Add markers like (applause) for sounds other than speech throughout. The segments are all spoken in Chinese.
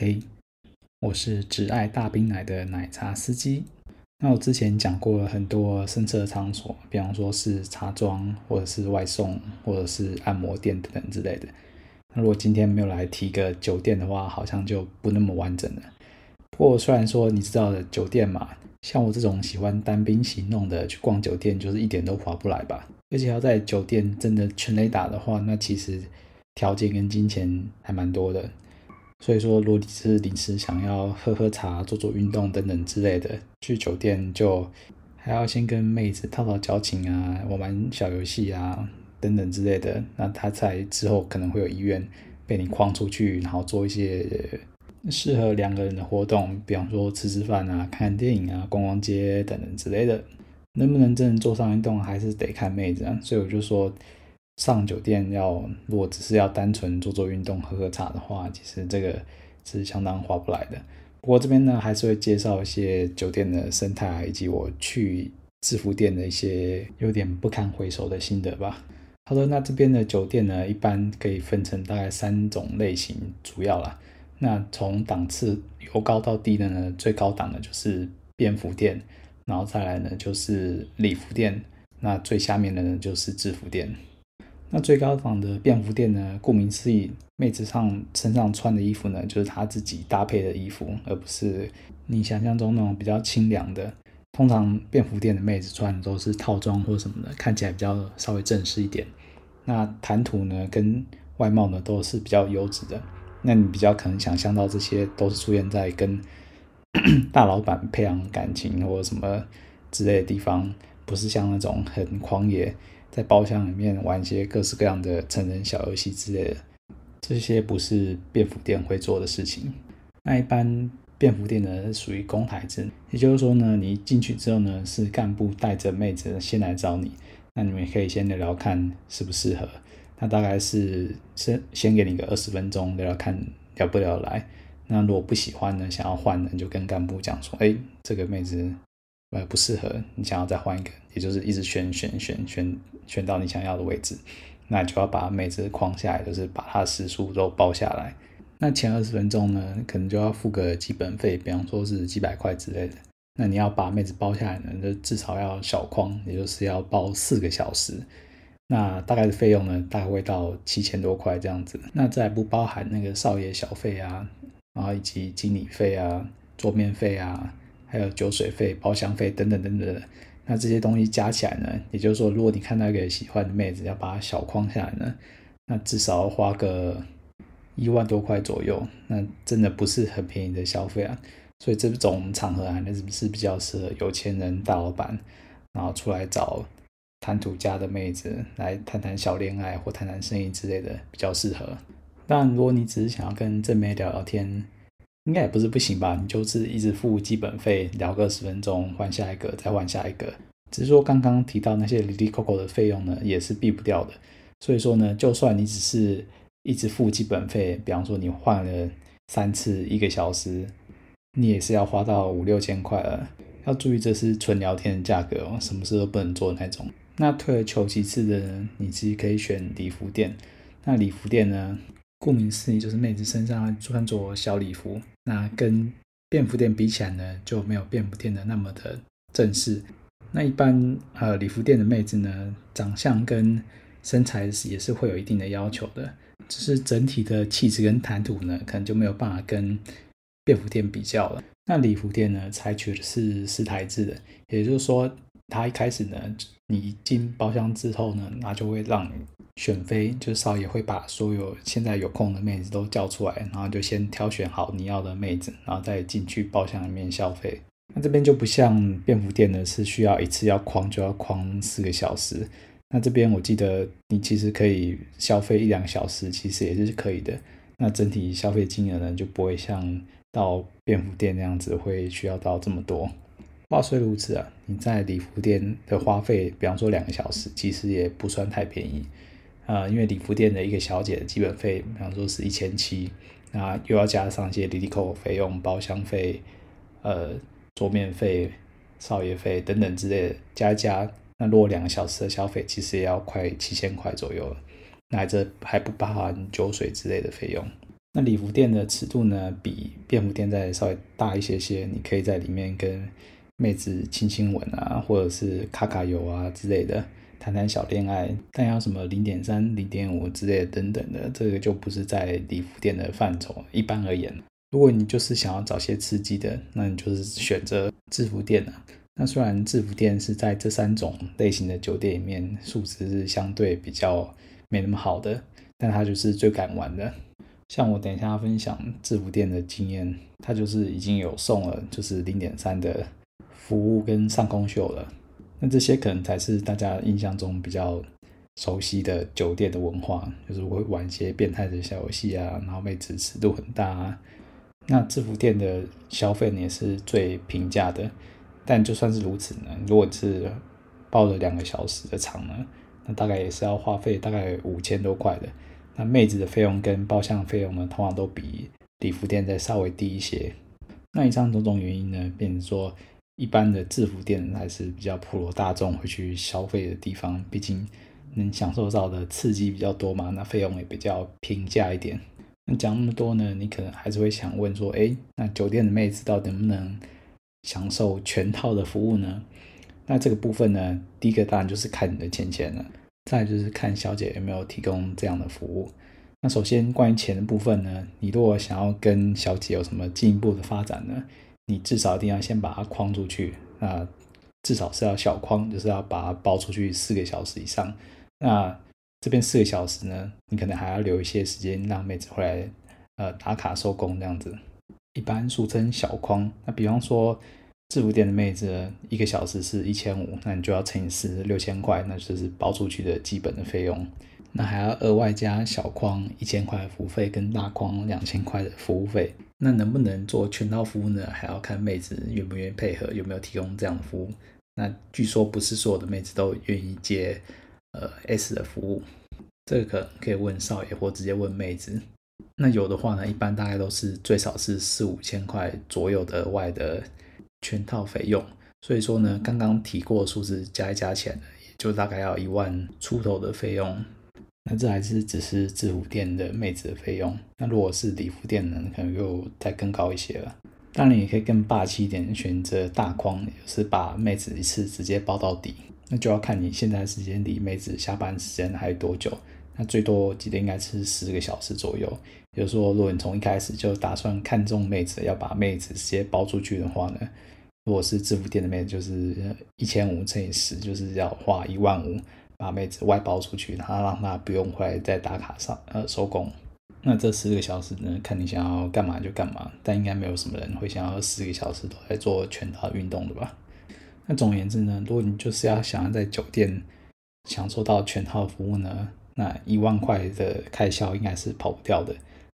嘿，我是只爱大冰奶的奶茶司机。那我之前讲过很多声色场所，比方说是茶庄，或者是外送，或者是按摩店等等之类的。那如果今天没有来提个酒店的话，好像就不那么完整了。不过虽然说你知道的酒店嘛，像我这种喜欢单兵行动的，去逛酒店就是一点都划不来吧。而且要在酒店真的全垒打的话，那其实条件跟金钱还蛮多的。所以说，如果你是临时想要喝喝茶、做做运动等等之类的，去酒店就还要先跟妹子套套交情啊，玩玩小游戏啊等等之类的，那他才之后可能会有意愿被你框出去，然后做一些适合两个人的活动，比方说吃吃饭啊、看看电影啊、逛逛街等等之类的。能不能真的做上运动，还是得看妹子啊。所以我就说。上酒店要，如果只是要单纯做做运动、喝喝茶的话，其实这个是相当划不来的。不过这边呢，还是会介绍一些酒店的生态，以及我去制服店的一些有点不堪回首的心得吧。好的，那这边的酒店呢，一般可以分成大概三种类型，主要啦。那从档次由高到低的呢，最高档的就是便服店，然后再来呢就是礼服店，那最下面的呢就是制服店。那最高档的便服店呢，顾名思义，妹子上身上穿的衣服呢，就是她自己搭配的衣服，而不是你想象中那种比较清凉的。通常便服店的妹子穿的都是套装或什么的，看起来比较稍微正式一点。那谈吐呢，跟外貌呢，都是比较优质的。那你比较可能想象到这些都是出现在跟 (coughs) 大老板培养感情或者什么之类的地方，不是像那种很狂野。在包厢里面玩一些各式各样的成人小游戏之类的，这些不是便服店会做的事情。那一般便服店呢，属于公台制，也就是说呢，你进去之后呢，是干部带着妹子先来找你，那你们可以先聊聊看适不适合。那大概是先先给你个二十分钟聊聊看聊不聊来。那如果不喜欢呢，想要换呢，就跟干部讲说，哎，这个妹子。呃，不适合，你想要再换一个，就是一直选选选选选到你想要的位置，那就要把妹子框下来，就是把她的时数都包下来。那前二十分钟呢，可能就要付个基本费，比方说是几百块之类的。那你要把妹子包下来呢，就至少要小框，也就是要包四个小时。那大概的费用呢，大概会到七千多块这样子。那再不包含那个少爷小费啊，然后以及经理费啊、桌面费啊。还有酒水费、包厢费等等等等，那这些东西加起来呢，也就是说，如果你看到一个喜欢的妹子，要把它小框下来呢，那至少要花个一万多块左右，那真的不是很便宜的消费啊。所以这种场合啊，那是不是比较适合有钱人、大老板，然后出来找谈吐佳的妹子来谈谈小恋爱或谈谈生意之类的，比较适合。但，如果你只是想要跟正妹聊聊天，应该也不是不行吧？你就是一直付基本费，聊个十分钟，换下一个，再换下一个。只是说刚刚提到那些哩哩抠抠的费用呢，也是避不掉的。所以说呢，就算你只是一直付基本费，比方说你换了三次一个小时，你也是要花到五六千块了。要注意，这是纯聊天的价格哦，什么事都不能做那种。那退而求其次的人，你自己可以选礼服店。那礼服店呢？顾名思义，就是妹子身上穿着小礼服，那跟便服店比起来呢，就没有便服店的那么的正式。那一般呃礼服店的妹子呢，长相跟身材也是会有一定的要求的，只是整体的气质跟谈吐呢，可能就没有办法跟便服店比较了。那礼服店呢，采取的是识台制的，也就是说，他一开始呢，你进包厢之后呢，那就会让你。选妃就是少爷会把所有现在有空的妹子都叫出来，然后就先挑选好你要的妹子，然后再进去包厢里面消费。那这边就不像便服店呢，是需要一次要框就要框四个小时。那这边我记得你其实可以消费一两小时，其实也是可以的。那整体消费金额呢，就不会像到便服店那样子会需要到这么多。话虽如此啊，你在礼服店的花费，比方说两个小时，其实也不算太便宜。啊、呃，因为礼服店的一个小姐的基本费，比方说是一千七，那又要加上一些哩哩抠抠费用、包厢费、呃桌面费、少爷费等等之类的，加一加，那如果两个小时的消费，其实也要快七千块左右了。那这还不包含酒水之类的费用。那礼服店的尺度呢，比便服店再稍微大一些些，你可以在里面跟妹子亲亲吻啊，或者是卡卡油啊之类的，谈谈小恋爱。但要什么零点三、零点五之类的等等的，这个就不是在礼服店的范畴。一般而言，如果你就是想要找些刺激的，那你就是选择制服店了。那虽然制服店是在这三种类型的酒店里面素质是相对比较没那么好的，但它就是最敢玩的。像我等一下分享制服店的经验，它就是已经有送了就是零点三的服务跟上空秀了。那这些可能才是大家印象中比较熟悉的酒店的文化，就是会玩一些变态的小游戏啊，然后妹子尺度很大啊。那制服店的消费也是最平价的。但就算是如此呢，如果是包了两个小时的场呢，那大概也是要花费大概五千多块的。那妹子的费用跟包厢费用呢，通常都比礼服店再稍微低一些。那以上种种原因呢，变成说一般的制服店还是比较普罗大众会去消费的地方，毕竟能享受到的刺激比较多嘛，那费用也比较平价一点。那讲那么多呢，你可能还是会想问说，哎，那酒店的妹子到底能不能享受全套的服务呢？那这个部分呢，第一个当然就是看你的钱钱了，再就是看小姐有没有提供这样的服务。那首先关于钱的部分呢，你如果想要跟小姐有什么进一步的发展呢，你至少一定要先把它框出去，那至少是要小框，就是要把它包出去四个小时以上。那这边四个小时呢，你可能还要留一些时间让妹子回来，呃，打卡收工这样子。一般俗称小框，那比方说制服店的妹子一个小时是一千五，那你就要乘以四，六千块，那就是包出去的基本的费用。那还要额外加小框一千块服务费，跟大框两千块的服务费。那能不能做全套服务呢？还要看妹子愿不愿意配合，有没有提供这样的服务。那据说不是所有的妹子都愿意接呃 S 的服务，这个可以问少爷或直接问妹子。那有的话呢，一般大概都是最少是四五千块左右的外的全套费用。所以说呢，刚刚提过的数字加一加起来呢，也就大概要一万出头的费用。那这还是只是制服店的妹子的费用。那如果是礼服店呢，可能又再更高一些了。当然，也可以更霸气一点，选择大框，就是把妹子一次直接包到底。那就要看你现在时间离妹子下班时间还有多久。那最多记得应该是十个小时左右。比如说，如果你从一开始就打算看中妹子，要把妹子直接包出去的话呢，如果是制服店的妹子，就是一千五乘以十，就是要花一万五把妹子外包出去，然后让她不用回来再打卡上呃收工。那这十个小时呢，看你想要干嘛就干嘛，但应该没有什么人会想要十个小时都在做全套运动的吧？那总而言之呢，如果你就是要想要在酒店享受到全套服务呢，那一万块的开销应该是跑不掉的。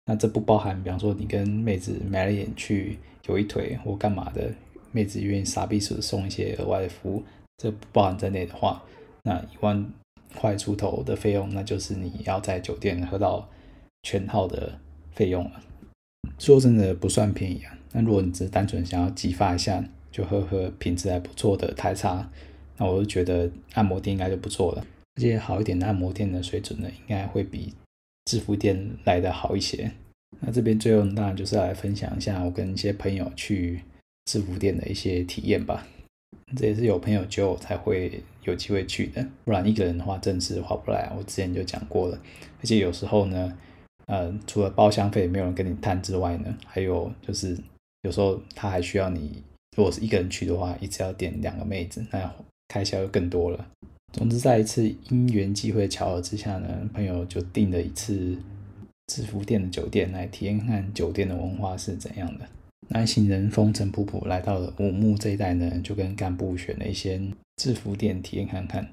那这不包含，比方说你跟妹子买了眼去有一腿或干嘛的，妹子愿意傻逼死送一些额外的服务，这不包含在内的话，那一万块出头的费用，那就是你要在酒店喝到全套的费用了。说真的不算便宜啊。那如果你只是单纯想要激发一下，就喝喝品质还不错的台茶，那我就觉得按摩店应该就不错了。而且好一点的按摩店的水准呢，应该会比制服店来的好一些。那这边最后当然就是来分享一下我跟一些朋友去制服店的一些体验吧。这也是有朋友揪我才会有机会去的，不然一个人的话真是划不来。我之前就讲过了，而且有时候呢，呃，除了包厢费没有人跟你谈之外呢，还有就是有时候他还需要你，如果是一个人去的话，一次要点两个妹子，那开销就更多了。总之，在一次因缘际会巧合之下呢，朋友就订了一次制服店的酒店来体验看酒店的文化是怎样的。那一行人风尘仆仆来到了五木这一带呢，就跟干部选了一些制服店体验看看。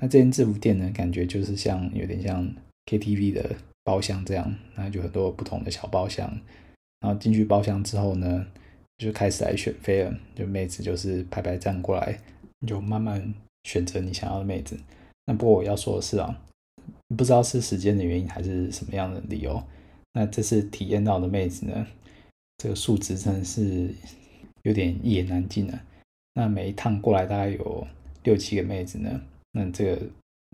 那这间制服店呢，感觉就是像有点像 KTV 的包厢这样，那就很多不同的小包厢。然后进去包厢之后呢，就开始来选妃了，就妹子就是排排站过来，你就慢慢。选择你想要的妹子，那不过我要说的是啊，不知道是时间的原因还是什么样的理由，那这次体验到的妹子呢，这个数值真的是有点一言难尽了。那每一趟过来大概有六七个妹子呢，那这个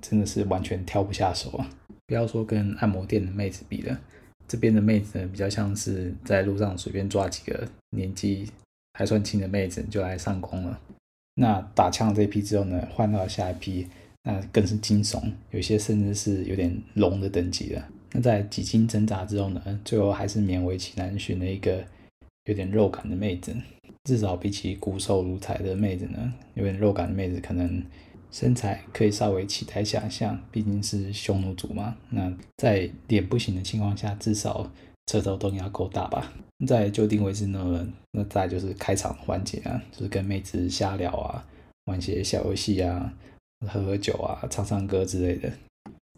真的是完全挑不下手啊！不要说跟按摩店的妹子比了，这边的妹子呢，比较像是在路上随便抓几个年纪还算轻的妹子就来上工了。那打枪这批之后呢，换到下一批，那更是惊悚，有些甚至是有点龙的等级了。那在几经挣扎之后呢，最后还是勉为其难选了一个有点肉感的妹子。至少比起骨瘦如柴的妹子呢，有点肉感的妹子可能身材可以稍微期待想象，毕竟是匈奴族嘛。那在脸不行的情况下，至少车头灯要够大吧。在就定位置呢，那再就是开场环节啊，就是跟妹子瞎聊啊，玩些小游戏啊，喝喝酒啊，唱唱歌之类的。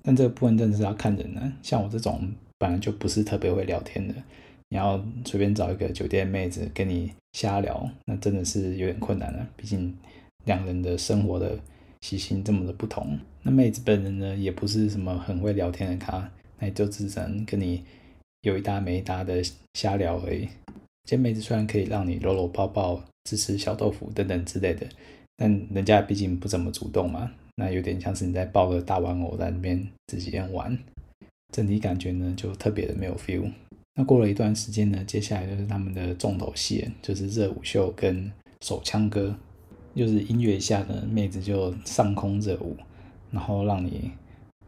但这个部分真的是要看人呢，像我这种本来就不是特别会聊天的。你要随便找一个酒店妹子跟你瞎聊，那真的是有点困难了。毕竟两人的生活的习性这么的不同。那妹子本人呢，也不是什么很会聊天的咖，那就只能跟你有一搭没一搭的瞎聊而已。这妹子虽然可以让你搂搂抱抱、吃吃小豆腐等等之类的，但人家毕竟不怎么主动嘛，那有点像是你在抱个大玩偶在那边自己玩，整体感觉呢就特别的没有 feel。那过了一段时间呢，接下来就是他们的重头戏，就是热舞秀跟手枪歌，就是音乐下呢，妹子就上空热舞，然后让你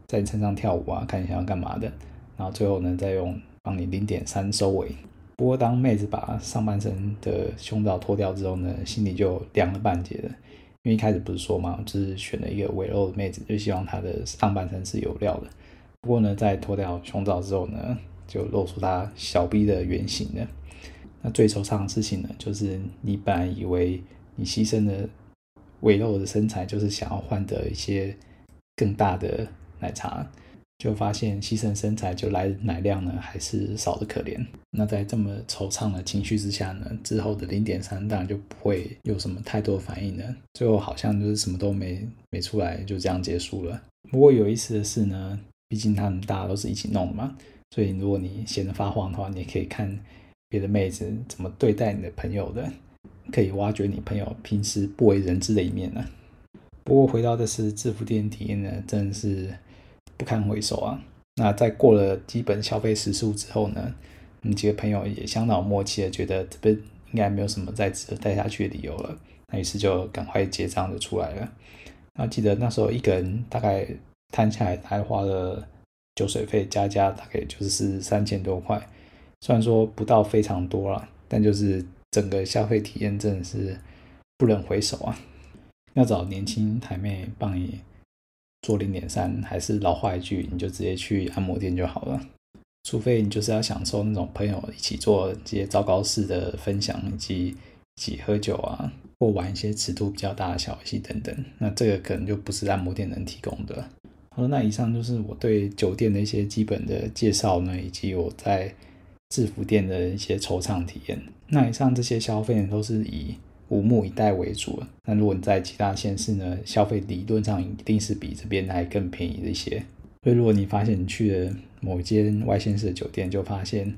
在你身上跳舞啊，看你想要干嘛的，然后最后呢，再用帮你零点三收尾。不过当妹子把上半身的胸罩脱掉之后呢，心里就凉了半截了，因为一开始不是说嘛，就是选了一个围肉的妹子，就希望她的上半身是有料的。不过呢，在脱掉胸罩之后呢，就露出他小臂的原型了。那最惆怅的事情呢，就是你本来以为你牺牲的微露的身材，就是想要换得一些更大的奶茶，就发现牺牲身材就来奶量呢，还是少的可怜。那在这么惆怅的情绪之下呢，之后的零点三当然就不会有什么太多反应了。最后好像就是什么都没没出来，就这样结束了。不过有意思的是呢，毕竟他们大家都是一起弄的嘛。所以，如果你闲得发慌的话，你可以看别的妹子怎么对待你的朋友的，可以挖掘你朋友平时不为人知的一面呢。不过，回到这次制服店体验呢，真的是不堪回首啊。那在过了基本消费时数之后呢，你几个朋友也相当默契的觉得这边应该没有什么再值得待下去的理由了，那于是就赶快结账就出来了。那记得那时候一个人大概摊下来还花了。酒水费加加大概就是三千多块，虽然说不到非常多了，但就是整个消费体验真的是不忍回首啊！要找年轻台妹帮你做零点三，还是老话一句，你就直接去按摩店就好了。除非你就是要享受那种朋友一起做这些糟糕事的分享，以及一起喝酒啊，或玩一些尺度比较大的小游戏等等，那这个可能就不是按摩店能提供的。好，那以上就是我对酒店的一些基本的介绍呢，以及我在制服店的一些惆怅体验。那以上这些消费呢，都是以五木以待为主。那如果你在其他县市呢，消费理论上一定是比这边还更便宜的一些。所以如果你发现你去了某间外县市的酒店，就发现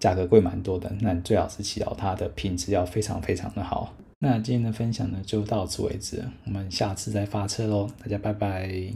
价格贵蛮多的，那你最好是祈祷它的品质要非常非常的好。那今天的分享呢，就到此为止，我们下次再发车喽，大家拜拜。